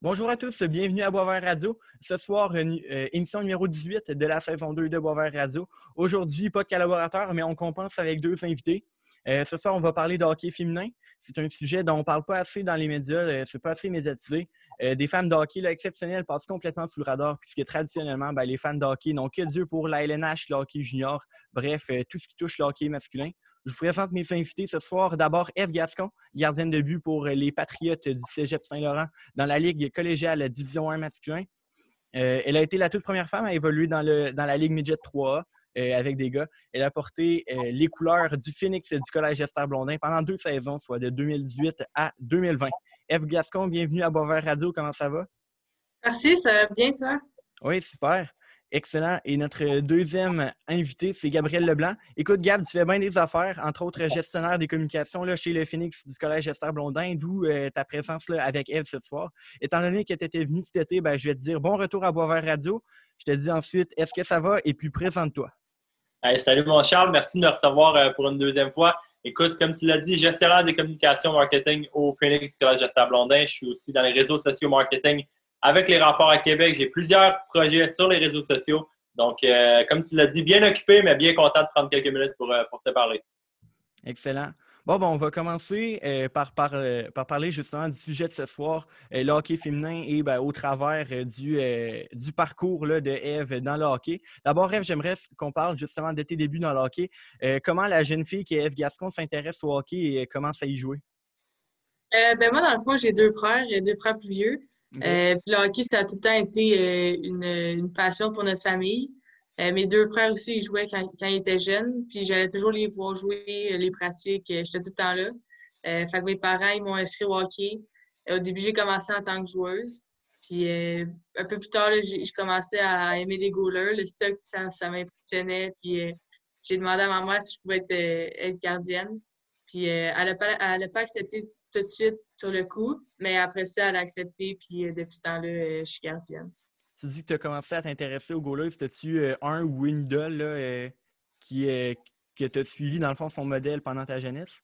Bonjour à tous, bienvenue à Boisvert Radio. Ce soir, euh, émission numéro 18 de la saison 2 de Boisvert Radio. Aujourd'hui, pas de collaborateur, mais on compense avec deux invités. Euh, ce soir, on va parler de hockey féminin. C'est un sujet dont on ne parle pas assez dans les médias, euh, c'est pas assez médiatisé. des femmes de hockey exceptionnelles passent complètement sous le radar, puisque traditionnellement, ben, les fans de hockey n'ont que Dieu pour la LNH, le hockey junior, bref, tout ce qui touche le hockey masculin. Je vous présente mes invités ce soir. D'abord, Eve Gascon, gardienne de but pour les Patriotes du Cégep Saint-Laurent dans la Ligue collégiale Division 1 masculin. Euh, elle a été la toute première femme à évoluer dans, la Ligue Midget 3A euh, avec des gars. Elle a porté euh, les couleurs du Phoenix du Collège Esther Blondin pendant deux saisons, soit de 2018 à 2020. Eve Gascon, bienvenue à Boisvert Radio. Comment ça va? Merci, ça va bien, toi? Oui, super. Excellent. Et notre deuxième invité, c'est Gabriel Leblanc. Écoute, Gab, tu fais bien des affaires, entre autres gestionnaire des communications là, chez le Phoenix du Collège Esther Blondin, d'où euh, ta présence là, avec Eve ce soir. Étant donné que tu étais venu cet été, ben, je vais te dire bon retour à Boisvert Radio. Je te dis ensuite, est-ce que ça va? Et puis, présente-toi. salut, mon Charles. Merci de me recevoir euh, pour une deuxième fois. Écoute, comme tu l'as dit, gestionnaire des communications marketing au Phoenix du Collège Esther Blondin. Je suis aussi dans les réseaux sociaux marketing avec les rapports à Québec. J'ai plusieurs projets sur les réseaux sociaux. Donc, euh, comme tu l'as dit, bien occupé, mais bien content de prendre quelques minutes pour, euh, te parler. Excellent. Bon, bon, on va commencer euh, par, par, parler justement du sujet de ce soir, le hockey féminin et ben, au travers du, du parcours là, de Eve dans le hockey. D'abord, Eve, j'aimerais qu'on parle justement de tes débuts dans le hockey. comment la jeune fille qui est Eve Gascon s'intéresse au hockey et commence à y jouer? ben moi, dans le fond, j'ai deux frères, deux frères plus vieux. Euh, puis le hockey, ça a tout le temps été euh, une, passion pour notre famille. Euh, mes deux frères aussi, ils jouaient quand, ils étaient jeunes. Puis j'allais toujours les voir jouer, les pratiques. J'étais tout le temps là. fait que mes parents, ils m'ont inscrit au hockey. au début, j'ai commencé en tant que joueuse. Puis un peu plus tard, j'ai commencé à aimer les goalers. Le stock, ça, ça m'impressionnait. Puis j'ai demandé à ma mère si je pouvais être, gardienne. Puis elle n'a pas, pas accepté tout de suite sur le coup. Mais après ça, elle a accepté. Puis euh, depuis ce temps-là, euh, je suis gardienne. Tu dis que tu as commencé à t'intéresser au goalers. C'était-tu euh, un ou une idole là, qui, que tu as suivi, dans le fond, son modèle pendant ta jeunesse?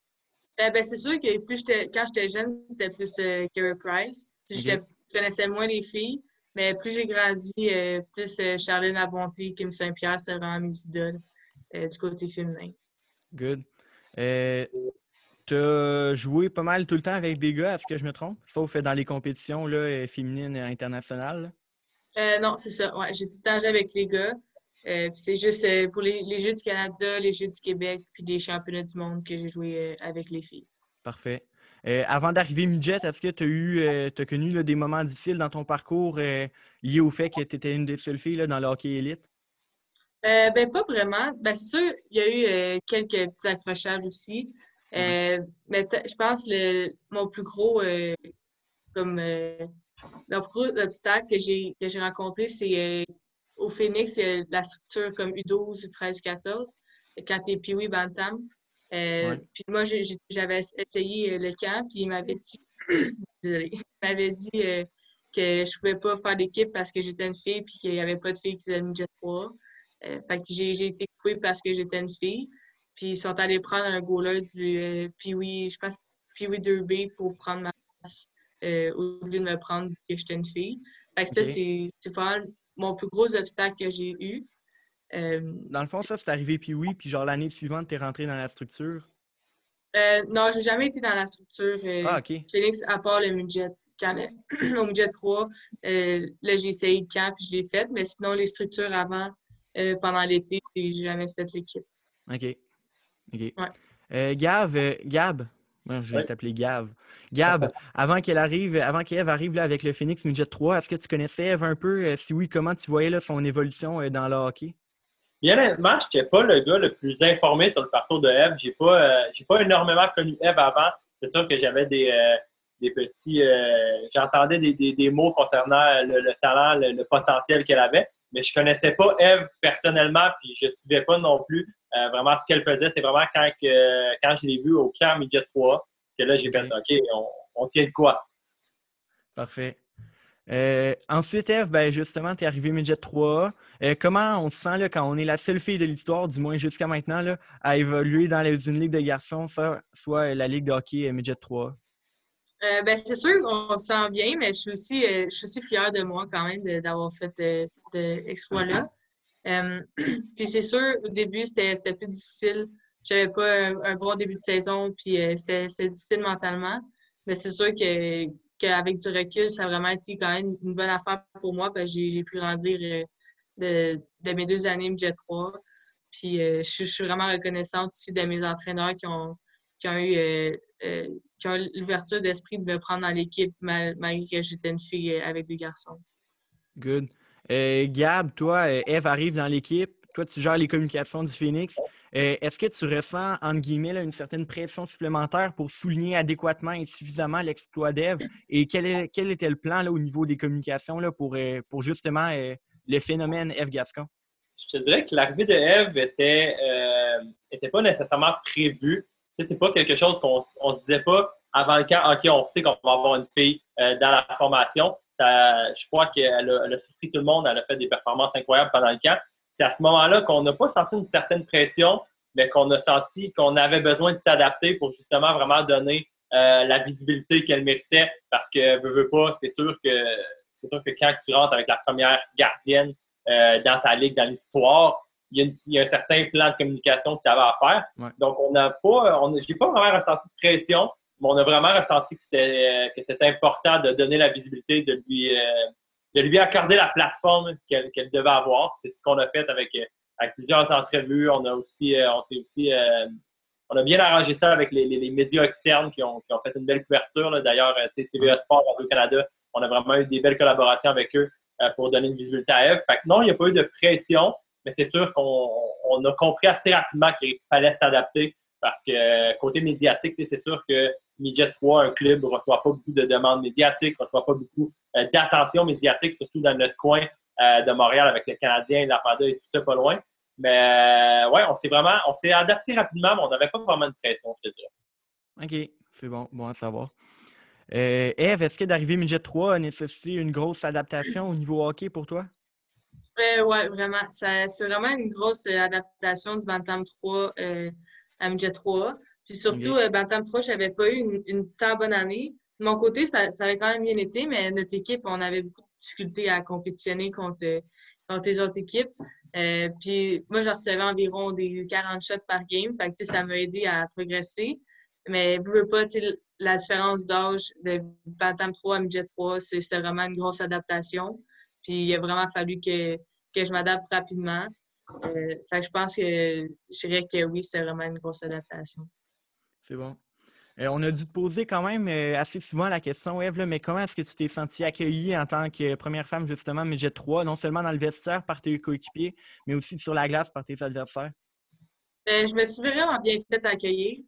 ben, c'est sûr que plus quand j'étais jeune, c'était plus Carey Price. Je connaissais moins les filles. Mais plus j'ai grandi, plus Charlene Labonté, Kim Saint-Pierre, c'est vraiment mes idoles du côté féminin. Good. Tu as joué pas mal tout le temps avec des gars, est-ce que je me trompe? Sauf dans les compétitions là, euh, féminines et internationales. Euh, non, c'est ça. Ouais, j'ai tout le temps joué avec les gars. Euh, c'est juste pour les, Jeux du Canada, les Jeux du Québec, puis des championnats du monde que j'ai joué avec les filles. Parfait. avant d'arriver midget, est-ce que tu as eu as connu des moments difficiles dans ton parcours liés au fait que tu étais une des seules filles dans le hockey élite? ben, pas vraiment. Ben, c'est sûr, il y a eu quelques petits accrochages aussi. Euh, mais je pense que mon plus gros euh, comme euh, plus gros obstacle que j'ai que j'ai rencontré, c'est au Phoenix, la structure comme U12, U13, U14, quand tu es Pee-Wee Bantam. Puis moi, j'avais essayé le camp, puis il m'avait dit, il m'avait dit que je pouvais pas faire d'équipe parce que j'étais une fille, puis qu'il n'y avait pas de filles qui faisaient une jet 3. fait que j'ai été coupée parce que j'étais une fille. Puis ils sont allés prendre un goaler du euh, Pee-Wee, je pense, Pee-Wee 2B pour prendre ma place euh, au lieu de me prendre vu que j'étais une fille. Fait que ça, c'est pas mon plus gros obstacle que j'ai eu. Euh, dans le fond, ça, c'est arrivé Pee-Wee, puis genre l'année suivante, tu es rentré dans la structure? Euh, non, j'ai jamais été dans la structure ah, OK. Félix, à part le midget. Quand, au midget 3, là, j'ai essayé le camp, puis je l'ai fait. Mais sinon, les structures avant, pendant l'été, j'ai jamais fait l'équipe. OK. OK. Euh, Gav, euh, Gab, je vais t'appeler Gav. Gab, avant qu'elle arrive, avant qu'Eve arrive là, avec le Phoenix Midget 3, est-ce que tu connaissais Eve un peu? Euh, si oui, comment tu voyais là, son évolution dans le hockey? Bien honnêtement, je n'étais pas le gars le plus informé sur le parcours de Eve. Je n'ai pas, pas énormément connu Eve avant. C'est sûr que j'avais des, des petits. J'entendais des, des, mots concernant le, talent, le potentiel qu'elle avait mais je connaissais pas Eve personnellement, puis je suivais pas non plus euh, vraiment ce qu'elle faisait. C'est vraiment quand, quand je l'ai vue au camp Midget 3 que là, j'ai fait OK, on, tient de quoi? Parfait. Euh, ensuite, Eve, ben justement, tu es arrivé Midget 3. Euh, comment on se sent là, quand on est la seule fille de l'histoire, du moins jusqu'à maintenant, là, à évoluer dans une ligue de garçons, soit la ligue de hockey Midget 3? Euh, ben, c'est sûr qu'on se sent bien, mais je suis aussi, je suis aussi fière de moi quand même d'avoir fait cet exploit-là. puis c'est sûr, au début, c'était plus difficile. J'avais pas un, bon début de saison, puis c'était difficile mentalement. Mais c'est sûr que qu'avec du recul, ça a vraiment été quand même une bonne affaire pour moi parce que j'ai pu grandir de, de, mes deux années MJ 3. Puis je, suis vraiment reconnaissante aussi de mes entraîneurs qui ont, qui ont eu euh, euh, l'ouverture d'esprit de me prendre dans l'équipe malgré que j'étais une fille euh, avec des garçons. Good. Gab, toi, Eve arrive dans l'équipe. Toi, tu gères les communications du Phoenix. Est-ce que tu ressens, entre guillemets, une certaine pression supplémentaire pour souligner adéquatement et suffisamment l'exploit d'Eve? Et quel, était le plan au niveau des communications pour, justement le phénomène Eve Gascon? Je te dirais que l'arrivée de Eve était, pas nécessairement prévue c'est pas quelque chose qu'on on se disait pas avant le camp, OK, on sait qu'on va avoir une fille euh, dans la formation. Je crois qu'elle a, elle a, surpris tout le monde, elle a fait des performances incroyables pendant le camp. C'est à ce moment-là qu'on n'a pas senti une certaine pression, mais qu'on a senti qu'on avait besoin de s'adapter pour justement vraiment donner euh, la visibilité qu'elle méritait. Parce que, veux, veux pas, c'est sûr que c'est sûr que quand tu rentres avec la première gardienne euh, dans ta ligue, dans l'histoire, il y, a un certain plan de communication que tu avais à faire. Donc, on n'a pas, on j'ai pas vraiment ressenti de pression, on a vraiment ressenti que c'était, que c'était important de donner la visibilité, de lui, euh, de lui accorder la plateforme qu'elle, devait avoir. C'est ce qu'on a fait avec, avec plusieurs entrevues. On a aussi, euh, on s'est aussi, euh, on a bien arrangé ça avec les, les, médias externes qui ont, qui ont, fait une belle couverture. D'ailleurs, TVA Sport au Canada, on a vraiment eu des belles collaborations avec eux pour donner une visibilité à Eve. Fait que non, il n'y a pas eu de pression mais c'est sûr qu'on a compris assez rapidement qu'il fallait s'adapter parce que côté médiatique, c'est sûr que Midget 3, un club, ne reçoit pas beaucoup de demandes médiatiques, ne reçoit pas beaucoup euh, d'attention médiatique, surtout dans notre coin euh, de Montréal avec les Canadiens, la Panda et tout ça pas loin. Mais euh, ouais, on s'est vraiment, on s'est adapté rapidement, mais on n'avait pas vraiment de pression, je te dirais. OK, c'est bon, bon à savoir. Eve, est-ce que d'arriver Midget 3 a nécessité une grosse adaptation au niveau hockey pour toi? oui, vraiment. C'est vraiment une grosse euh, adaptation du Bantam 3 euh, à MJ 3. Puis surtout, euh, Bantam 3, je n'avais pas eu une, une, tant bonne année. De mon côté, ça, ça, avait quand même bien été, mais notre équipe, on avait beaucoup de difficultés à compétitionner contre, contre les autres équipes. puis moi, je recevais environ des 40 shots par game. Fait que, ça m'a aidé à progresser. Mais vous voulez pas, la différence d'âge de Bantam 3 à MJ 3, c'est vraiment une grosse adaptation. Puis il a vraiment fallu que, que je m'adapte rapidement. Euh, fait que je pense que je dirais que oui, c'est vraiment une grosse adaptation. C'est bon. Euh, on a dû te poser quand même euh, assez souvent la question, Eve, mais comment est-ce que tu t'es sentie accueillie en tant que première femme, justement, Midget 3, non seulement dans le vestiaire par tes coéquipiers, mais aussi sur la glace par tes adversaires? je me suis vraiment bien fait accueillir.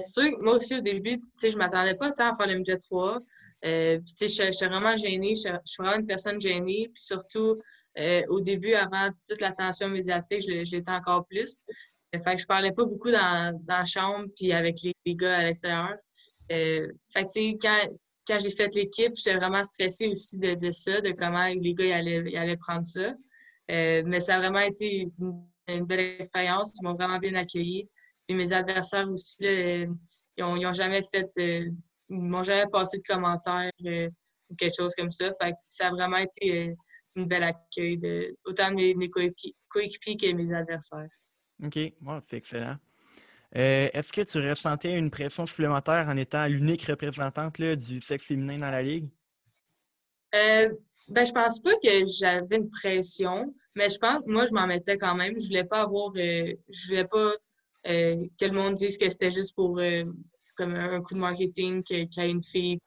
sûr, moi aussi, au début, je ne m'attendais pas tant à faire le Midget 3. Euh, je, suis vraiment gênée, je, suis vraiment une personne gênée. Puis surtout, euh, au début, avant toute l'attention médiatique, je, l'étais encore plus. Euh, fait que je parlais pas beaucoup dans, dans la chambre puis avec les, gars à l'extérieur. fait que, quand, quand j'ai fait l'équipe, j'étais vraiment stressée aussi de, de, ça, de comment les gars allaient, allaient prendre ça. mais ça a vraiment été une, belle expérience. Ils m'ont vraiment bien accueilli. Puis mes adversaires aussi, ils n'ont jamais fait ils m'ont jamais passé de commentaires euh, ou quelque chose comme ça. Fait ça a vraiment été euh, une belle accueil de autant de mes, coéquipiers que mes adversaires. OK, c'est excellent. Euh, est-ce que tu ressentais une pression supplémentaire en étant l'unique représentante du sexe féminin dans la Ligue? Euh, ben, je pense pas que j'avais une pression, mais je pense, moi, je m'en mettais quand même. Je voulais pas avoir, je voulais pas que le monde dise que c'était juste pour comme un coup de marketing qu'il y a une fille,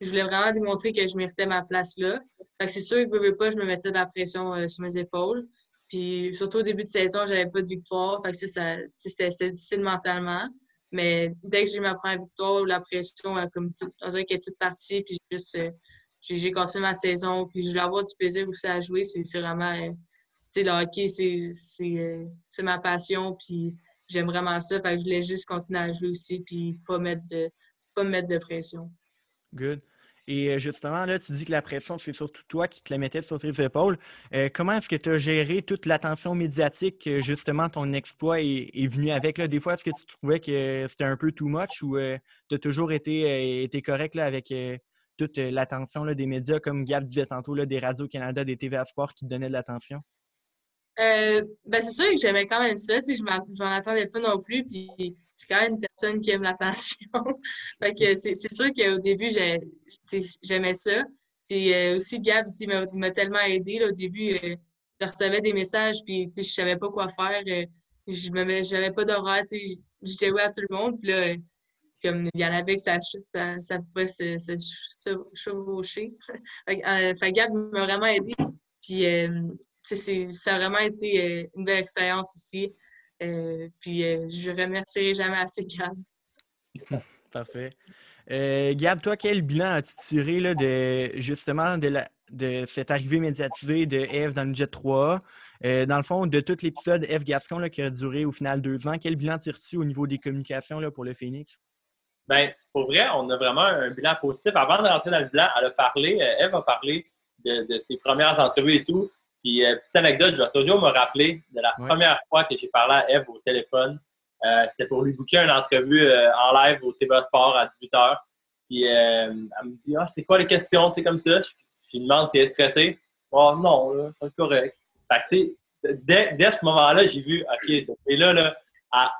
je voulais vraiment démontrer que je méritais ma place là. C'est sûr que je pas, je me mettais de la pression euh, sur mes épaules. Puis surtout au début de saison, j'avais pas de victoire. Fait que ça, c'était difficile mentalement. Mais dès que j'ai eu ma première victoire, la pression, comme tout, on dirait qu'elle est toute partie. Puis juste, euh, j'ai continué ma saison. Puis je voulais avoir du plaisir aussi à jouer. C'est vraiment, euh, tu sais, le hockey, c'est ma passion. Puis j'aime vraiment ça. Fait que je voulais juste continuer à jouer aussi, puis pas mettre de, pas mettre de pression. Good. Et euh, justement, là, tu dis que la pression, c'est surtout toi qui te la mettais sur tes épaules. Euh, comment est-ce que tu as géré toute l'attention médiatique que justement ton exploit est, venu avec? Là? Des fois, est-ce que tu trouvais que c'était un peu too much ou euh, tu as toujours été, correct là, avec toute l'attention des médias, comme Gab disait tantôt, là, des radios-Canada, des TVA Sport qui te donnaient de l'attention? ben, c'est sûr que j'aimais quand même ça. Je m'en attendais pas non plus. Puis je suis quand même une personne qui aime l'attention. fait que c'est sûr qu'au début, j'aimais ça. Puis euh, aussi, Gab m'a tellement aidé. Au début, euh, je recevais des messages, puis je savais pas quoi faire. Euh, je n'avais pas d'horaire. J'étais ouais à tout le monde. Puis là, comme il y en avait que ça, ça, ça pouvait se, se, chevaucher. Gab m'a vraiment aidé. Puis ça a vraiment été une belle expérience aussi. Euh, puis euh, je ne remercierai jamais assez Gab. Parfait. Euh, Gab, toi, quel bilan as-tu tiré là, de justement de, la, de cette arrivée médiatisée de Eve dans le Jet 3 dans le fond, de tout l'épisode Eve Gascon là, qui a duré au final deux ans, quel bilan tires-tu au niveau des communications là, pour le Phoenix? Bien, pour vrai, on a vraiment un bilan positif. Avant de rentrer dans le bilan, elle a parlé, Eve a parlé de, de ses premières entrevues et tout. Puis, euh, petite anecdote, je vais toujours me rappeler de la première fois que j'ai parlé à Eve au téléphone. Euh, c'était pour lui booker une entrevue euh, en live au TV Sport à 18h. Puis, elle me dit Ah, c'est quoi les questions, tu sais, comme ça. Je, lui demande si elle est stressée. Oh, non, c'est correct. Fait que, tu sais, dès, dès, ce moment-là, j'ai vu OK, et là, là,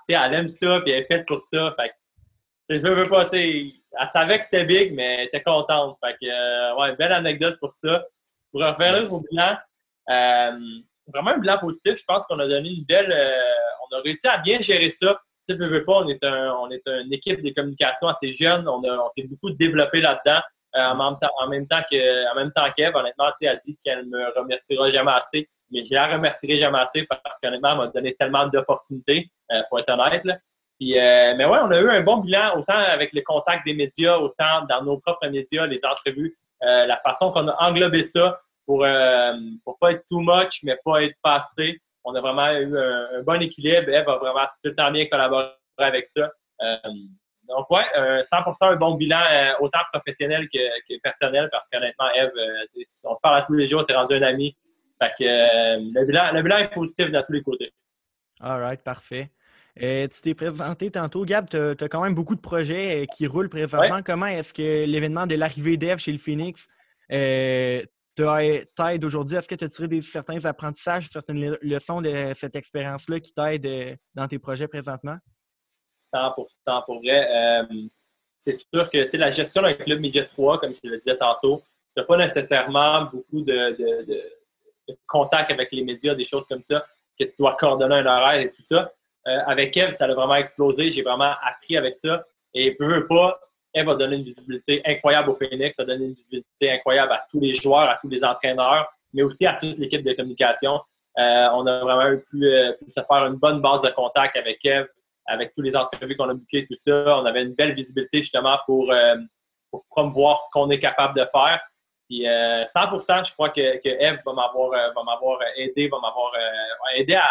elle, elle aime ça, puis elle est faite pour ça. Fait que, je veux pas, tu sais, elle savait que c'était big, mais elle était contente. Fait que, ouais, belle anecdote pour ça. Pour refaire au bilan, vraiment un bilan positif. Je pense qu'on a donné une belle. Euh, on a réussi à bien gérer ça. Tu sais, veux pas, on est, un, on est une équipe de communication assez jeune. On, on s'est beaucoup développé là-dedans. Euh, en, même temps, en même temps que, en même temps qu'Eve, honnêtement, elle a dit qu'elle me remerciera jamais assez. Mais je la remercierai jamais assez parce qu'honnêtement, elle m'a donné tellement d'opportunités. Il faut être honnête. Là. Puis, mais ouais, on a eu un bon bilan, autant avec le contact des médias, autant dans nos propres médias, les entrevues, la façon qu'on a englobé ça pour ne euh, pas être too much, mais pas être passé. On a vraiment eu un, bon équilibre. Eve a vraiment tout le temps bien collaboré avec ça. Euh, donc, ouais, 100% un bon bilan, euh, autant professionnel que, personnel, parce qu'honnêtement, Eve, on se parle à tous les jours, c'est rendu un ami. Fait que le, bilan, le bilan est positif dans tous les côtés. All right, parfait. tu t'es présenté tantôt, Gab, tu as, quand même beaucoup de projets qui roulent présentement. Comment est-ce que l'événement de l'arrivée d'Eve chez le Phoenix t'aide aujourd'hui? Est-ce que tu as tiré des, certains apprentissages, certaines leçons de cette expérience-là qui t'aident euh, dans tes projets présentement? 100 pour vrai. Euh, c'est sûr que la gestion d'un club Média 3, comme je le disais tantôt, tu n'as pas nécessairement beaucoup de, contact avec les médias, des choses comme ça, que tu dois coordonner un horaire et tout ça. Euh, avec Kev, ça a vraiment explosé. J'ai vraiment appris avec ça. Et veux, veux pas, elle va donner une visibilité incroyable au Phoenix, ça va donner une visibilité incroyable à tous les joueurs, à tous les entraîneurs, mais aussi à toute l'équipe de communication. Euh, on a vraiment pu, euh, pu, se faire une bonne base de contact avec Kev, avec tous les entrevues qu'on a bookées, tout ça. On avait une belle visibilité justement pour, euh, pour promouvoir ce qu'on est capable de faire. Puis 100 je crois que, Eve va m'avoir aidé, va m'avoir aidé à,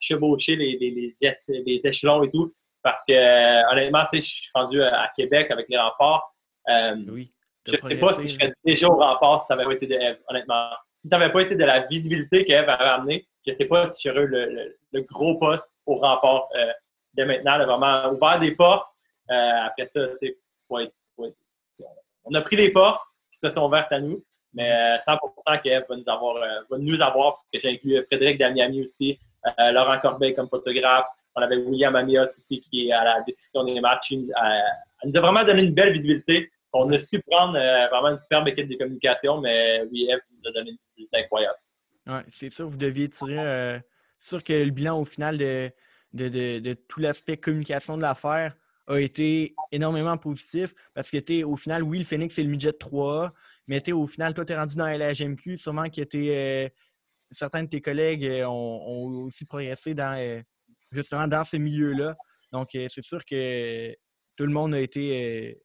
chevaucher les, les, les, échelons et tout. Parce que, euh, honnêtement, je suis rendu à Québec avec les remparts. Euh, oui. Je ne sais pas si je serais déjà au rempart si ça n'avait pas été de Eve, honnêtement. Si ça n'avait pas été de la visibilité qu'Eve avait amenée, je ne sais pas si j'aurais eu le, le, gros poste au rempart euh, dès maintenant. Là, vraiment ouvert des portes. après ça, faut être, faut être, on a pris des portes qui se sont ouvertes à nous. Mais 100% qu'Eve va nous avoir, va nous avoir parce que j'ai inclus Frédéric Damiami aussi, Laurent Corbeil comme photographe, on avait William Amiot aussi qui est à la description des matchs. Elle, nous a vraiment donné une belle visibilité. On a su prendre euh, vraiment une superbe équipe de communication, mais oui, Eve nous a donné une visibilité incroyable. Ouais, c'est sûr, vous deviez tirer. Euh, sûr que le bilan au final de, tout l'aspect communication de l'affaire a été énormément positif parce que au final, oui, le Phoenix c'est le midget 3 mais au final, toi, tu es rendu dans la LHMQ, sûrement que euh, certains de tes collègues ont, aussi progressé dans, justement dans ces milieux-là. Donc, euh, c'est sûr que tout le monde a été. Euh,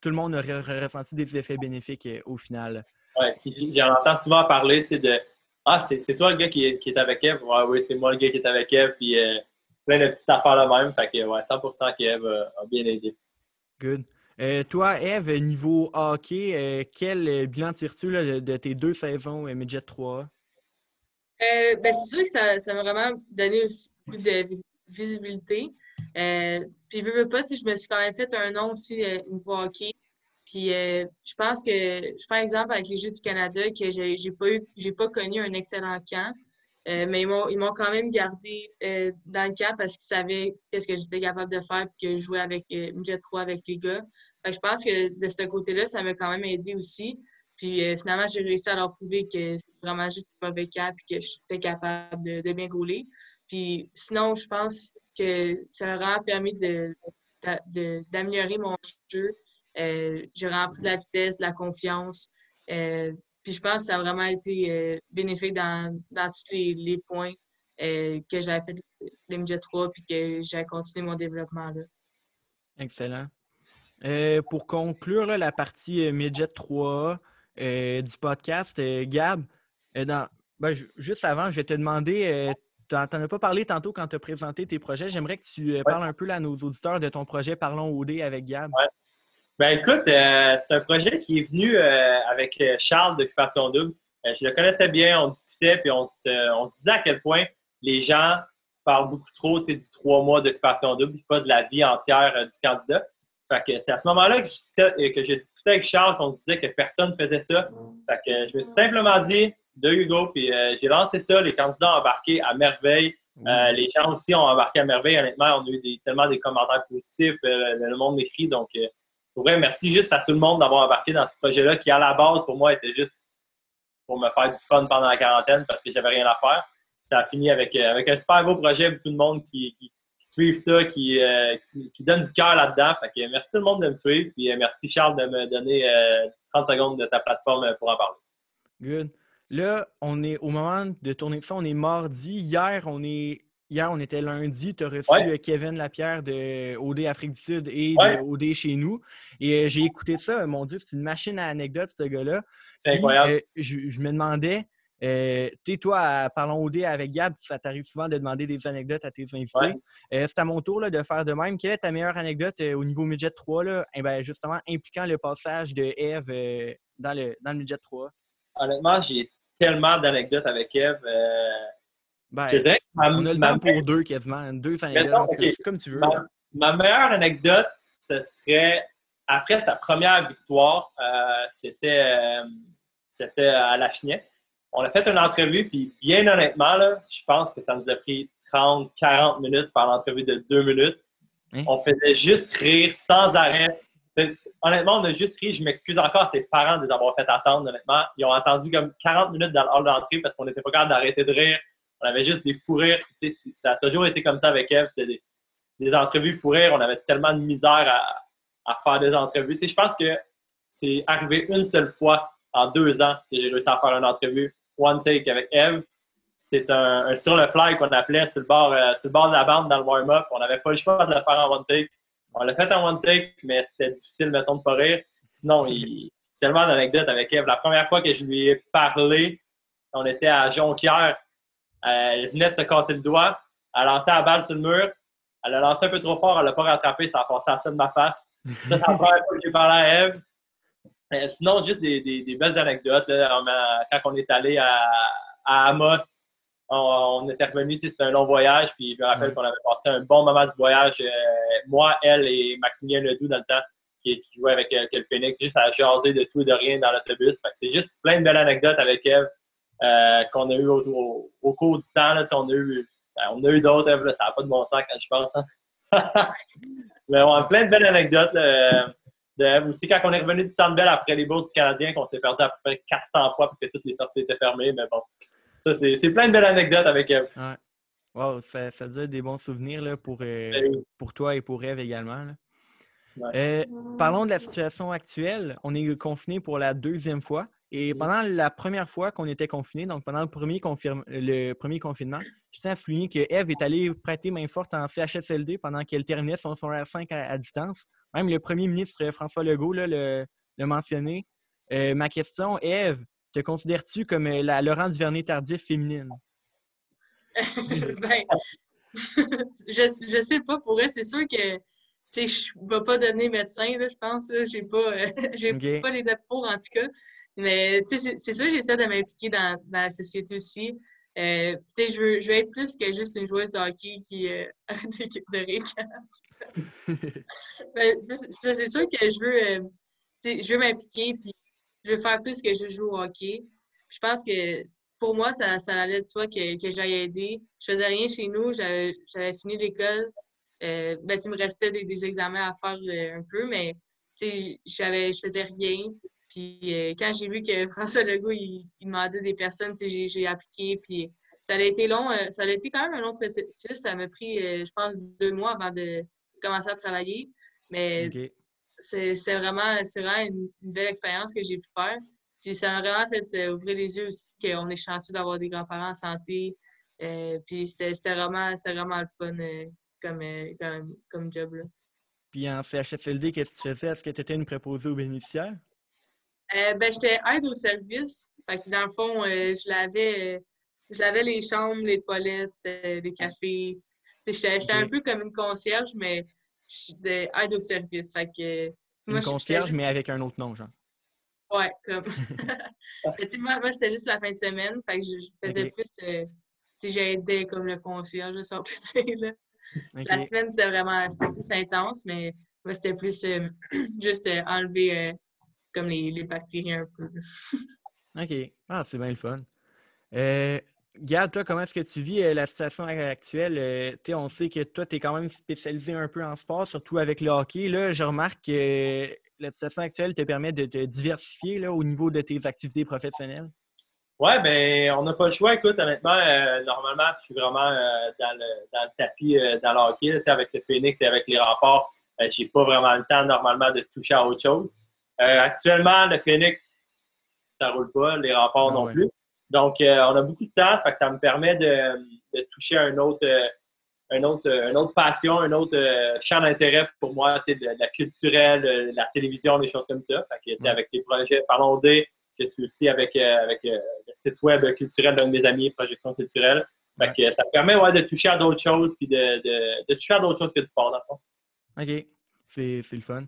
tout le monde a ressenti des effets bénéfiques euh, au final. Oui, j'en entends souvent parler de Ah, c'est toi le gars qui est, avec Eve. Ouais, oui, c'est moi le gars qui est avec Eve. Puis plein de petites affaires là même. Fait que, ouais, 100% qu'Eve a bien aidé. Good. Euh, toi, Eve, niveau hockey, quel bilan tires-tu de, tes deux saisons Midget 3? Ben, c'est sûr que ça m'a vraiment donné aussi beaucoup de visibilité. puis, veux, veux pas, je me suis quand même fait un nom aussi niveau hockey. Puis je pense que, je prends exemple avec les Jeux du Canada, que j'ai pas pas connu un excellent camp. Euh, mais ils m'ont quand même gardé euh, dans le camp parce qu'ils savaient qu'est-ce que j'étais capable de faire et que je jouais avec euh, Midget 3 avec les gars. je pense que de ce côté-là, ça m'a quand même aidé aussi. Puis finalement, j'ai réussi à leur prouver que c'est vraiment juste un mauvais et que j'étais capable de, bien rouler. Puis sinon, je pense que ça leur a permis d'améliorer mon jeu. j'ai rempli de la vitesse, de la confiance. Puis je pense que ça a vraiment été euh, bénéfique dans, tous les, points euh, que j'avais fait les midget 3 puis que j'ai continué mon développement là. Excellent. Euh, pour conclure la partie midget 3 du podcast, Gab, dans, ben, juste avant, je vais te demander, tu n'en as pas parlé tantôt quand tu as présenté tes projets. J'aimerais que tu parles un peu à nos auditeurs de ton projet Parlons OD avec Gab. Ben écoute, euh, c'est un projet qui est venu euh, avec euh, Charles d'Occupation Double. je le connaissais bien, on discutait, puis on se, disait à quel point les gens parlent beaucoup trop du trois mois d'Occupation Double, pas de la vie entière du candidat. Fait que c'est à ce moment-là que, que j'ai discuté avec Charles qu'on disait que personne ne faisait ça. Fait que je me suis simplement dit, de Hugo, puis j'ai lancé ça, les candidats ont embarqué à merveille. les gens aussi ont embarqué à merveille. Honnêtement, on a eu tellement des commentaires positifs. le monde m'écrit, donc pour merci juste à tout le monde d'avoir embarqué dans ce projet-là qui, à la base, pour moi, était juste pour me faire du fun pendant la quarantaine parce que j'avais rien à faire. Ça a fini avec, euh, avec un super beau projet, beaucoup de monde qui, qui, suivent ça, qui, euh, qui, donne du cœur là-dedans. Fait que merci tout le monde de me suivre. Puis euh, merci Charles de me donner 30 secondes de ta plateforme pour en parler. Good. Là, on est au moment de tourner ça, on est mardi. Hier, on est Hier, on était lundi. Tu as reçu euh, Kevin Lapierre de OD Afrique du Sud et de OD chez nous. Et euh, j'ai écouté ça. Mon Dieu, c'est une machine à anecdotes, ce gars-là. incroyable. Euh, je, me demandais, tu toi, parlons OD avec Gab, ça t'arrive souvent de demander des anecdotes à tes invités. c'est à mon tour de faire de même. Quelle est ta meilleure anecdote au niveau Midget 3, là, eh ben, justement impliquant le passage de Eve dans, le, dans le Midget 3? Honnêtement, j'ai tellement d'anecdotes avec Eve. Ben, on a le temps pour deux quasiment. Deux anecdotes, comme tu veux. Ma, meilleure anecdote, ce serait après sa première victoire. Euh, c'était, euh, c'était à la Chenette. On a fait une entrevue, puis bien honnêtement, là, je pense que ça nous a pris 30, 40 minutes par l'entrevue de deux minutes. Hein? On faisait juste rire sans arrêt. Honnêtement, on a juste ri. Je m'excuse encore à ses parents de les avoir fait attendre, honnêtement. Ils ont attendu comme 40 minutes dans le hall d'entrée parce qu'on n'était pas capable d'arrêter de rire on avait juste des fous rires. Ça a toujours été comme ça avec Eve. C'était des, entrevues fous rires. On avait tellement de misère à, faire des entrevues. je pense que c'est arrivé une seule fois en deux ans que j'ai réussi à faire une entrevue one take avec Eve. C'est un, sur le fly qu'on appelait sur le, bord, euh, sur le bord de la bande dans le warm-up. On n'avait pas le choix de le faire en one take. On l'a fait en one take, mais c'était difficile, mettons, de pas rire. Sinon, il tellement d'anecdotes avec Eve. La première fois que je lui ai parlé, on était à Jonquière elle venait de se casser le doigt. Elle a lancé la balle sur le mur. Elle a lancé un peu trop fort. Elle l'a pas rattrapé. Ça a passé à ça de ma face. Ça, c'est la première fois que j'ai parlé à Eve. Sinon, juste des, des, belles anecdotes. quand on est allé à, à Amos, on, était revenu. C'était un long voyage. Puis je me rappelle qu'on avait passé un bon moment du voyage. Euh, moi, elle et Maximilien Ledoux dans le temps qui, jouait avec euh, le Phoenix, juste à jaser de tout et de rien dans l'autobus. C'est juste plein de belles anecdotes avec Eve. Euh, qu'on a eu au, cours du temps. Là, on a eu, ben, eu d'autres, ça n'a pas de bon sens quand je pense. Hein. Mais on a plein de belles anecdotes. De, aussi, quand on est revenu du Centre après les bourses du Canadien, qu'on s'est perdu à peu près 400 fois parce que toutes les sorties étaient fermées. Mais bon, ça, c'est plein de belles anecdotes avec Eve. Ouais. Wow, ça, ça doit être des bons souvenirs là, pour, euh, ben pour toi et pour Eve également. Euh, parlons de la situation actuelle. On est confiné pour la deuxième fois. Et pendant la première fois qu'on était confiné, donc pendant le premier, le premier confinement, je tiens à souligner que Eve est allée prêter main forte en CHSLD pendant qu'elle terminait son r 5 à, distance. Même le premier ministre François Legault le, mentionné. Euh, ma question, Eve, te considères-tu comme euh, la Laurent Duvernay tardif féminine? ben, je, je sais pas. Pour elle, c'est sûr que je ne vais pas devenir médecin, là, je pense. Je n'ai pas, pas les dettes pour, en tout cas. Mais c'est- c'est sûr, j'essaie de m'impliquer dans, dans la société aussi. Euh, tu sais, je veux, je veux être plus que juste une joueuse de hockey qui euh, de, de récap. Ben, c'est sûr que je veux, euh, je veux m'impliquer puis je veux faire plus que je joue au hockey. Je pense que pour moi, ça, ça allait de soi que, que j'aille aider. Je faisais rien chez nous, j'avais fini l'école. Euh, ben, il me restait des, des examens à faire un peu, mais je faisais rien. Puis euh, quand j'ai vu que François Legault, il, il demandait des personnes, j'ai, j'ai appliqué. Puis ça a été long, euh, ça a été quand même un long processus. Ça m'a pris, euh, je pense, deux mois avant de commencer à travailler. Mais c'est c'est vraiment, c'est vraiment une, une belle expérience que j'ai pu faire. Puis ça m'a vraiment fait ouvrir les yeux aussi qu'on est chanceux d'avoir des grands-parents en santé. Puis c'était vraiment, vraiment le fun comme, comme, comme job. Là. Puis en CHSLD, qu'est-ce que tu faisais? Est-ce que tu étais une préposée aux bénéficiaires? Euh, ben, j'étais aide au service. Fait que dans le fond, euh, je lavais, euh, je lavais les chambres, les toilettes, euh, les cafés. J'étais un peu comme une concierge, mais j'étais aide au service. Fait que, moi, Une concierge, mais avec un autre nom, genre. Ouais, comme. Mais moi, moi, c'était juste la fin de semaine. Fait que je, je faisais Ok. plus. j'aidais comme le concierge, si on peut dire. Là. La semaine, c'était vraiment plus intense, mais moi, c'était plus juste enlever comme les, les bactéries un peu. OK. Ah, c'est bien le fun. Euh, Gab, toi, comment est-ce que tu vis euh, la situation actuelle? Euh, on sait que toi, tu es quand même spécialisé un peu en sport, surtout avec le hockey. Là, je remarque que la situation actuelle te permet de te diversifier là, au niveau de tes activités professionnelles. Ouais, ben, on n'a pas le choix. Écoute, honnêtement, euh, normalement, je suis vraiment euh, dans, le, dans le tapis, euh, dans le hockey, là, avec le Phoenix et avec les remparts. Euh, j'ai pas vraiment le temps, normalement, de toucher à autre chose. Euh, actuellement, le Phoenix, ça roule pas, les remparts Ah non ouais. plus. Donc, euh, on a beaucoup de temps, fait que ça me permet de, de toucher à un autre, euh, un autre, une autre passion, un autre champ d'intérêt pour moi, de, de la culturelle, de la télévision, des choses comme ça. Fait que, avec les projets Parlons D, je suis aussi avec, avec le site web culturel d'un de mes amis, Projection culturelle. Fait que, ça me permet ouais, de toucher à d'autres choses, puis de, de, de toucher à d'autres choses que du sport, dans le fond. OK. C'est le fun.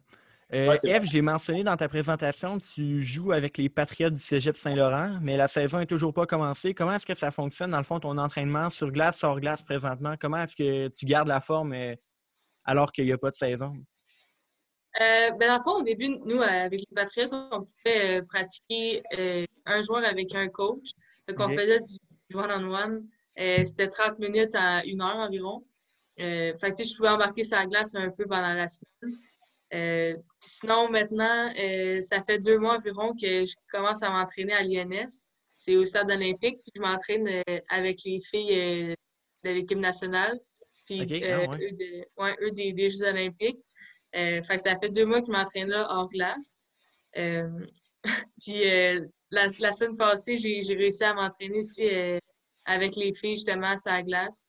Euh, Ouais, Eve, j'ai mentionné dans ta présentation, tu joues avec les Patriotes du Cégep Saint-Laurent, mais la saison n'est toujours pas commencée. Comment est-ce que ça fonctionne, dans le fond, ton entraînement sur glace, hors glace présentement? Comment est-ce que tu gardes la forme euh, alors qu'il n'y a pas de saison? Euh, ben dans le fond, au début, nous, euh, avec les Patriotes, on pouvait euh, pratiquer euh, un joueur avec un coach. Donc, on faisait du one-on-one. Euh, C'était 30 minutes à une heure environ. Euh, fait que, je pouvais embarquer sur la glace un peu pendant la semaine. Euh, sinon, maintenant, euh, ça fait deux mois environ que je commence à m'entraîner à l'INS. C'est au stade olympique. Puis je m'entraîne euh, avec les filles de l'équipe nationale. Puis Ok, euh, ah ouais. eux, de- ouais, eux des, des Jeux olympiques. Fait que ça fait deux mois que je m'entraîne là hors glace. Puis la, la semaine passée, j'ai réussi à m'entraîner euh, avec les filles justement sur la glace.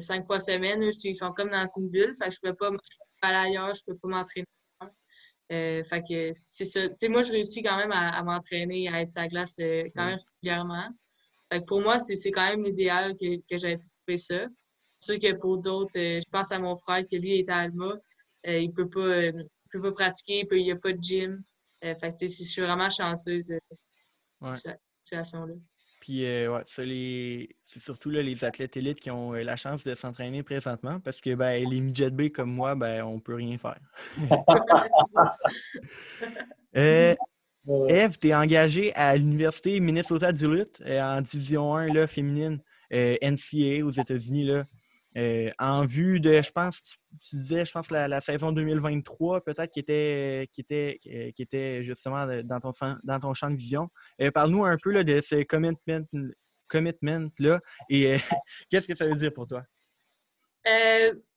cinq fois semaine. Eux, ils sont comme dans une bulle. Fait que je ne peux pas, je aller ailleurs, je ne peux pas m'entraîner. Euh, fait que c'est ça. Tu sais, moi, je réussis quand même à, à m'entraîner, à être sur la glace euh, quand même régulièrement. Fait que pour moi, c'est quand même l'idéal que, que j'avais pu trouver ça. C'est sûr que pour d'autres, euh, je pense à mon frère qui lui est à Alma. Il peut pas, il peut pas pratiquer, il peut- il n'y a pas de gym. Fait que, tu sais, je suis vraiment chanceuse Ouais. de cette situation-là. Puis, euh, ouais, ça, les... c'est surtout là, les athlètes élites qui ont euh, la chance de s'entraîner présentement parce que ben, les midget B comme moi, ben, on peut rien faire. Euh, Eve, tu es engagée à l'Université Minnesota Duluth euh, en Division 1 là, féminine NCAA aux États-Unis. Euh, en vue de, je pense, tu, disais, je pense, la, saison 2023, peut-être, qui était, qui, était, euh, qui était justement dans ton, dans ton champ de vision. Euh, Parle-nous un peu là, de ce commitment, commitment-là et qu'est-ce que ça veut dire pour toi?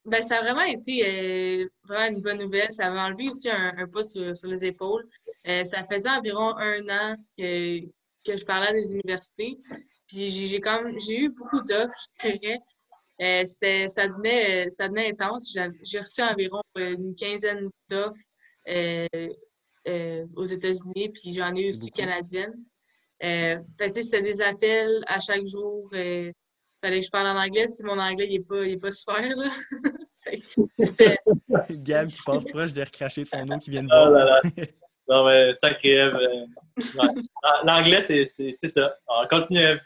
Ben, ça a vraiment été vraiment une bonne nouvelle. Ça m'a enlevé aussi un, poids sur, sur les épaules. Ça faisait environ un an que, que je parlais des universités. Puis j'ai eu beaucoup d'offres, je dirais. Euh, c'était- ça, devenait, ça devenait intense. J'avais- J'ai reçu environ euh, une quinzaine d'offres euh, euh, aux États-Unis, puis j'en ai eu aussi beaucoup. canadiennes. Euh, fait que, tu sais, c'était des appels à chaque jour. euh, fallait que je parle en anglais. Tu sais, mon anglais, il n'est pas, il est pas super. Là. Gab qui passe proche de recracher son eau qui vient de Oh là voir. là. Non, mais sacré Eve. euh. Ah, L'anglais, c'est- c'est c'est ça. On continue, Eve.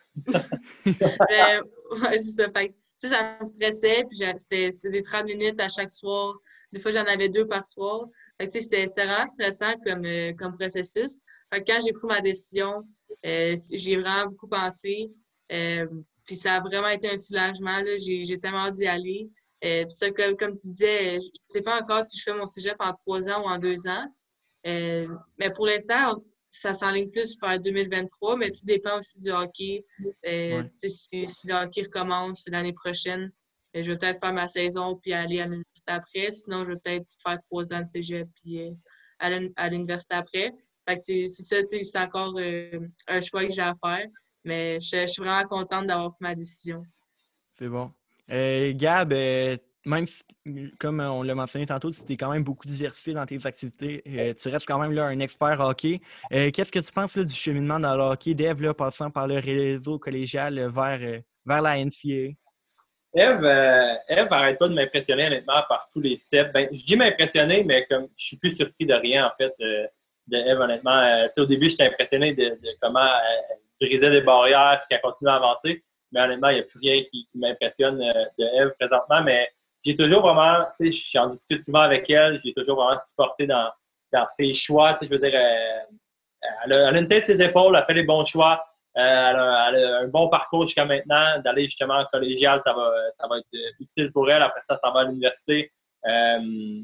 Mais, ouais, c'est ça. Fait sais, ça me stressait, puis j'ai- c'était des 30 minutes à chaque soir. Des fois, j'en avais deux par soir. C'était vraiment stressant comme, euh, comme processus. Quand j'ai pris ma décision, euh, j'y ai vraiment beaucoup pensé. Euh, puis ça a vraiment été un soulagement. J'ai j'ai tellement hâte d'y aller. Puis ça, comme, comme tu disais, je ne sais pas encore si je fais mon cégep en trois ans ou en deux ans. Mais pour l'instant, ça s'enligne plus vers 2023, mais tout dépend aussi du hockey. Euh, Ouais. Si, si le hockey recommence l'année prochaine, euh, je vais peut-être faire ma saison puis aller à l'université après. Sinon, je vais peut-être faire trois ans de cégep puis euh, à l'uni- à l'université après. C'est ça, c'est encore euh, un choix que j'ai à faire. Mais je, je suis vraiment contente d'avoir pris ma décision. C'est bon. Euh, Gab, même si, comme on l'a mentionné tantôt, tu t'es quand même beaucoup diversifié dans tes activités. Euh, tu restes quand même là, un expert hockey. Euh, Qu'est-ce que tu penses là, du cheminement dans le hockey d'Eve, là, passant par le réseau collégial euh, vers, euh, vers la NCA? Eve, euh, Eve arrête pas de m'impressionner honnêtement par tous les steps. Ben, je dis m'impressionner, mais comme je suis plus surpris de rien en fait de, Eve honnêtement. Euh, au début, j'étais impressionné de, comment euh, elle brisait les barrières et qu'elle continue à avancer. Mais honnêtement, il n'y a plus rien qui, qui m'impressionne euh, de Eve présentement. Mais j'ai toujours vraiment, tu sais, j'en discute souvent avec elle, j'ai toujours vraiment supporté dans, dans ses choix. Tu sais, je veux dire, euh, elle, a, a une tête sur ses épaules, elle fait les bons choix. Euh, elle, a, a un bon parcours jusqu'à maintenant. D'aller justement en collégial, ça va, ça va être euh, utile pour elle. Après ça, ça va à l'université. Je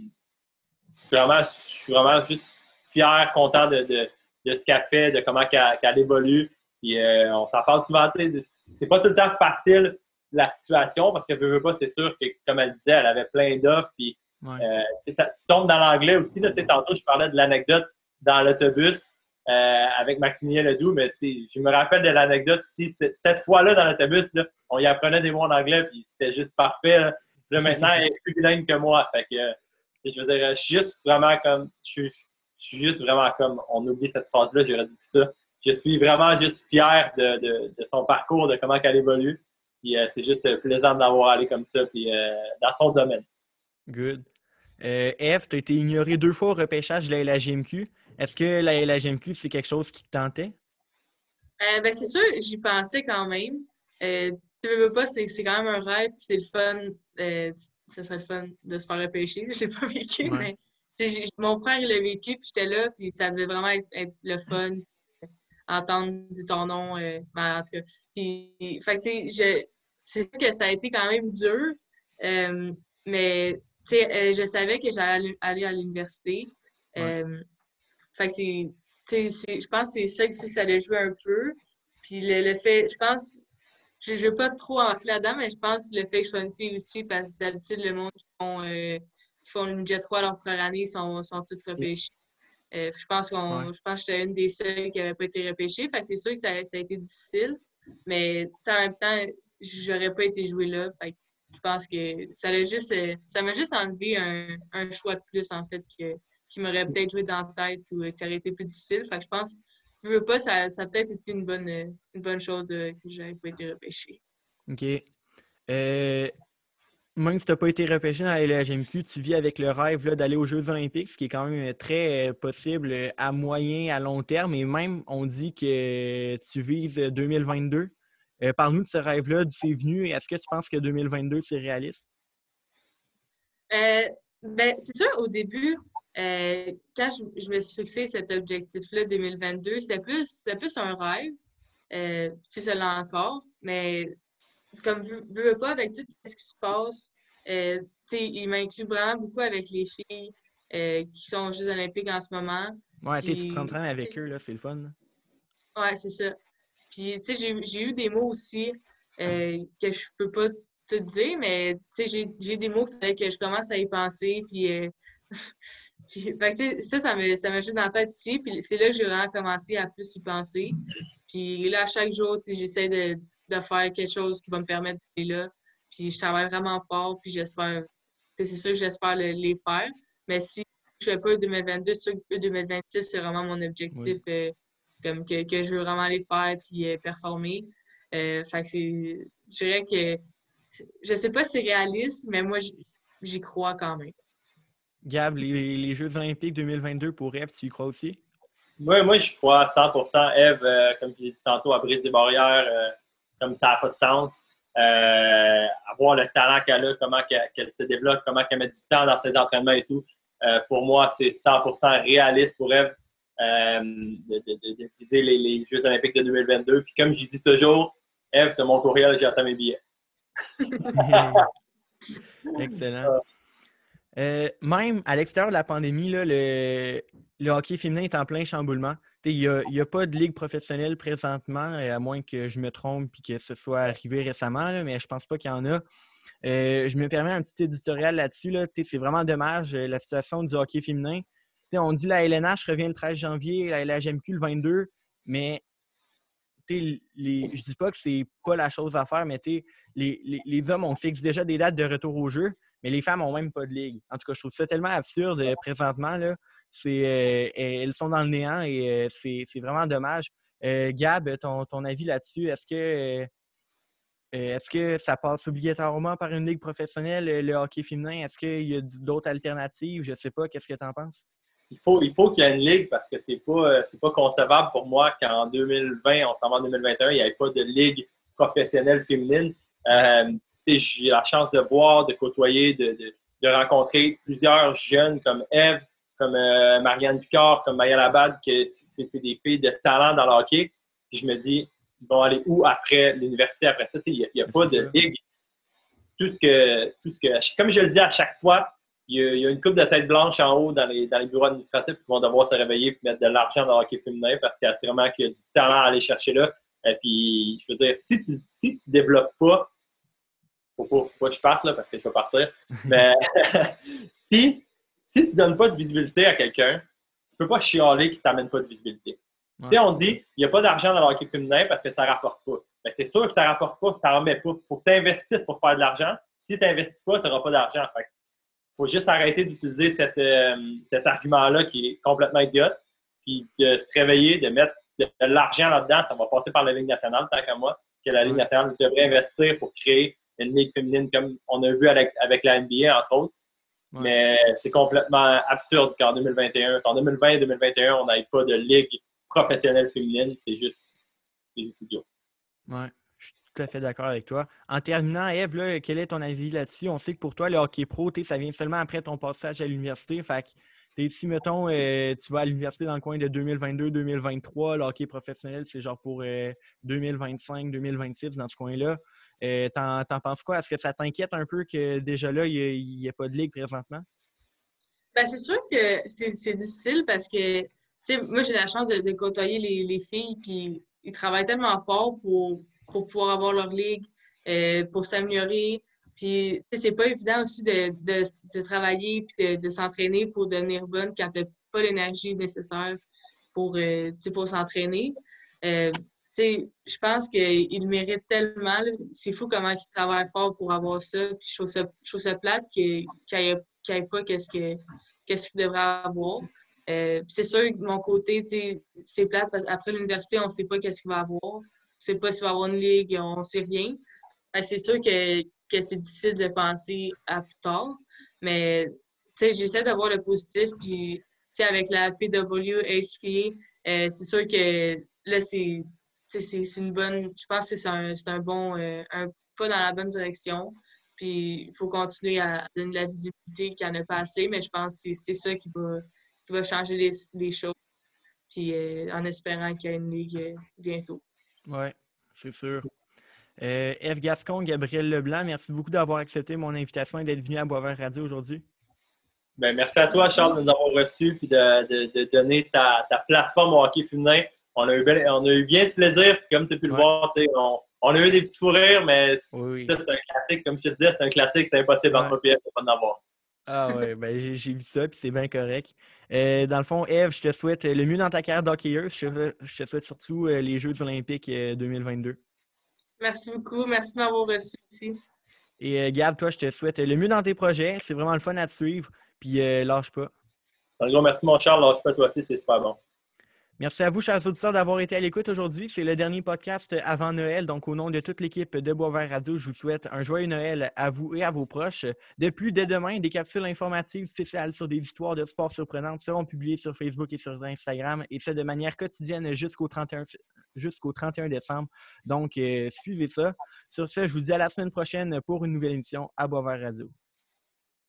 suis vraiment, juste fier, content de, de, de ce qu'elle fait, de comment qu'elle évolue. Puis on s'en parle souvent, de- c'est pas tout le temps facile la situation parce que veut, veut pas, c'est sûr que comme elle disait, elle avait plein d'offres. Puis Ouais. euh, ça, tu tombes dans l'anglais aussi. Là, tantôt, je parlais de l'anecdote dans l'autobus euh, avec Maximilien Ledoux, mais je me rappelle de l'anecdote aussi. c- Cette fois-là, dans l'autobus, on y apprenait des mots en anglais, puis c'était juste parfait. Là, Là, maintenant, elle est plus bilingue que moi. Fait que, euh, je veux dire, je suis juste vraiment comme. Je suis, je suis juste vraiment comme. On oublie cette phrase-là, j'aurais dit ça. Je suis vraiment juste fier de, de, de son parcours, de comment elle évolue. Puis euh, c'est juste euh, plaisant d'avoir allé comme ça, puis euh, dans son domaine. Good. Euh, Eve, tu as été ignoré deux fois au repêchage de la LHGMQ. Est-ce que la LHGMQ, c'est quelque chose qui te tentait? Euh, ben, c'est sûr, j'y pensais quand même. Euh, tu veux veux pas, c'est c'est quand même un rêve, puis c'est le fun. Euh, ça serait le fun de se faire repêcher. Je l'ai pas vécu, Ouais. mais mon frère, il l'a vécu, puis j'étais là, puis ça devait vraiment être, être le fun, entendre dire ton nom. euh, ben, en tout cas. Puis, fait que, tu sais, je- c'est sûr que ça a été quand même dur, euh, mais euh, je savais que j'allais aller à l'université. Ouais. Euh, fait que c'est je pense que c'est ça aussi que ça allait jouer un peu. Puis le, le fait, je pense, je ne veux pas trop entrer là-dedans, mais je pense que le fait que je sois une fille aussi, parce que d'habitude, le monde qui font, euh, qui font une jet 3 leur première année sont, sont toutes repêchés. Euh, je pense qu'on Ouais. je pense que j'étais une des seules qui n'avait pas été repêchée. Fait que c'est sûr que ça, ça a été difficile. Mais en même temps, j'aurais pas été jouée là. Fait je pense que ça l'a juste euh, ça m'a juste enlevé un, un choix de plus en fait que, qui m'aurait peut-être joué dans la tête ou qui aurait été plus difficile. Fait que je pense je veux pas, ça, ça a peut-être été une bonne, euh, une bonne chose que j'avais pas été repêchée. OK. Euh, même si tu n'as pas été repêché dans la LHMQ, tu vis avec le rêve d'aller aux Jeux Olympiques, ce qui est quand même très possible à moyen, à long terme. Et même, on dit que tu vises euh, 2022. Euh, Parle-nous de ce rêve-là, d'où c'est venu. Est-ce que tu penses que 2022, c'est réaliste? Euh, ben, c'est sûr, au début, euh, quand je, je me suis fixé cet objectif-là 2022, c'était plus, c'était plus un rêve. Euh, si l'est encore, mais comme je veux, pas avec tout ce qui se passe, euh, il m'inclut vraiment beaucoup avec les filles euh, qui sont aux Jeux olympiques en ce moment. Ouais, tu te t'entraînes avec eux, là, c'est le fun. Ouais, c'est ça. Puis, tu sais, j'ai- eu des mots aussi euh, que je peux pas te dire, mais tu sais, j'ai des mots qu'il fallait que je commence à y penser. Puis, euh, puis fait que, tu sais, ça, ça me, ça me joue dans la tête ici. Puis, c'est là que j'ai vraiment commencé à plus y penser. Puis, là, chaque jour, tu sais, j'essaie de, de faire quelque chose qui va me permettre d'aller là. Puis, je travaille vraiment fort. Puis, j'espère, c'est sûr que j'espère le- les faire. Mais si je fais pas 2022, c'est sûr que 2026, c'est vraiment mon objectif. euh, comme que, que je veux vraiment les faire puis euh, performer. Euh, fait que c'est. Je dirais que. Je sais pas si c'est réaliste, mais moi, j'y crois quand même. Gab, les, Jeux olympiques 2022 pour Eve, tu y crois aussi? Moi, moi je crois à 100% Eve, euh, comme je l'ai dit tantôt, à brise des barrières, euh, comme ça n'a pas de sens. Euh, avoir le talent qu'elle a, comment qu'elle se développe, comment qu'elle met du temps dans ses entraînements et tout. pour moi, c'est 100% réaliste pour Eve de, viser les, Jeux olympiques de 2022. Puis comme je dis toujours, Eve, tu mon courriel, j'attends mes billets. Excellent. Euh, même à l'extérieur de la pandémie, le, hockey féminin est en plein chamboulement. Il n'y a, pas de ligue professionnelle présentement, euh, à moins que je me trompe et que ce soit arrivé récemment, mais je pense pas qu'il y en a. Euh, je me permets un petit éditorial là-dessus. C'est vraiment dommage la situation du hockey féminin. On dit la LNH revient le 13 janvier, la LHMQ le 22, mais les, je dis pas que c'est pas la chose à faire, mais les, les, hommes, on fixe déjà des dates de retour au jeu mais les femmes n'ont même pas de ligue. En tout cas, je trouve ça tellement absurde euh, présentement. Là. Euh, elles sont dans le néant et euh, c'est, vraiment dommage. Gab, ton, avis là-dessus, est-ce que est-ce que ça passe obligatoirement par une ligue professionnelle, le hockey féminin? Est-ce qu'il y a d'autres alternatives? Je ne sais pas. Qu'est-ce que tu en penses? Il faut, il faut qu'il y ait une ligue parce que c'est pas, pas concevable pour moi qu'en 2020, on s'en va en 2021, il n'y ait pas de ligue professionnelle féminine j'ai la chance de voir, de côtoyer, de, rencontrer plusieurs jeunes comme Eve, comme euh, Marianne Picard, comme Maya Labad, que c'est des filles de talent dans le hockey. Puis je me dis, ils vont aller où après l'université après ça? Il n'y a, pas de ligue. Tout ce que, tout ce que, comme je le dis à chaque fois, il y, a, une coupe de tête blanche en haut dans les, dans les bureaux administratifs qui vont devoir se réveiller et mettre de l'argent dans le hockey féminin parce qu'il y a vraiment qu'il y a du talent à aller chercher là. Et puis, je veux dire, si tu si tu développes pas faut pas, faut pas que je parte là, parce que je vais partir. Mais si, si tu ne donnes pas de visibilité à quelqu'un, tu peux pas chialer qui t'amène pas de visibilité. Tu sais, on dit il n'y a pas d'argent dans le hockey féminin parce que ça ne rapporte pas. Mais c'est sûr que ça ne rapporte pas, tu n'en remets pas. Il faut que tu investisses pour faire de l'argent. Si tu n'investis pas, tu n'auras pas d'argent. Il faut juste arrêter d'utiliser euh, cet argument-là qui est complètement idiote, puis de se réveiller, de mettre de, l'argent là-dedans. Ça va passer par la Ligue nationale, tant qu'à moi, que la Ligue nationale devrait investir pour créer une ligue féminine comme on a vu avec, la NBA, entre autres. Mais c'est complètement absurde qu'en 2021, qu'en 2020 2021, on n'ait pas de ligue professionnelle féminine. C'est juste, idiot. Ouais, je suis tout à fait d'accord avec toi. En terminant, Eve, quel est ton avis là-dessus? On sait que pour toi, le hockey pro, ça vient seulement après ton passage à l'université. Fait que si, mettons, euh, tu vas à l'université dans le coin de 2022-2023, le hockey professionnel, c'est genre pour 2025-2026 euh, dans ce coin-là. Euh, t'en, penses quoi? Est-ce que ça t'inquiète un peu que déjà là, il n'y a, pas de ligue présentement? Ben, c'est sûr que c'est, difficile parce que moi, j'ai la chance de, côtoyer les, filles, puis ils travaillent tellement fort pour, pour pouvoir avoir leur ligue, euh, pour s'améliorer. Puis, c'est pas évident aussi de, travailler puis de, s'entraîner pour devenir bonne quand tu pas l'énergie nécessaire pour, euh, pour s'entraîner je pense qu'il mérite tellement. C'est fou comment il travaille fort pour avoir ça. Puis je trouve ça, plate qu'il n'y pas qu'est-ce qu'il devrait avoir. Euh, c'est sûr que de mon côté, c'est plate parce qu'après l'université, on ne sait pas qu'est-ce qu'il va avoir. Sait pas s'il va avoir une ligue, on ne sait rien. c'est sûr que, que c'est difficile de penser à plus tard. Mais j'essaie d'avoir le positif. Puis avec la PWHP, euh, c'est sûr que là, c'est une bonne. Je pense que c'est un, un, bon euh, un pas dans la bonne direction. Puis il faut continuer à donner la visibilité qu'il n'y en a pas assez, mais je pense que c'est ça qui va, qui va changer les, les choses. Puis euh, en espérant qu'il y ait une ligue euh, bientôt. Oui, c'est sûr. Eve Gascon, Gabriel Leblanc, merci beaucoup d'avoir accepté mon invitation et d'être venu à Boisvert Radio aujourd'hui. Ben, merci à toi, Charles, de nous avoir reçus et de, de, donner ta, ta plateforme au hockey féminin on a eu bien, on a eu bien ce plaisir. Comme tu as pu le voir, on, on, a eu des petits fous rires, mais ça, c'est un classique. Comme je te disais, c'est un classique. C'est impossible entre pièces de pas en avoir. Ah oui, ben, j'ai vu ça, puis c'est bien correct. Euh, dans le fond, Eve, je te souhaite le mieux dans ta carrière d'hockeyeuse. Je, je, te souhaite surtout euh, les Jeux olympiques 2022. Euh, Merci beaucoup. Merci de m'avoir reçu ici. Et Gab, toi, je te souhaite le mieux dans tes projets. C'est vraiment le fun à te suivre. Puis lâche pas. Un gros merci, mon Charles. Lâche pas toi aussi, c'est super bon. Merci à vous, chers auditeurs, d'avoir été à l'écoute aujourd'hui. C'est le dernier podcast avant Noël. Donc, au nom de toute l'équipe de Boisvert Radio, je vous souhaite un joyeux Noël à vous et à vos proches. De plus, dès demain, des capsules informatives spéciales sur des histoires de sport surprenantes seront publiées sur Facebook et sur Instagram, et ce de manière quotidienne jusqu'au 31, jusqu'au 31 décembre. Donc, euh, suivez ça. Sur ce, je vous dis à la semaine prochaine pour une nouvelle émission à Boisvert Radio.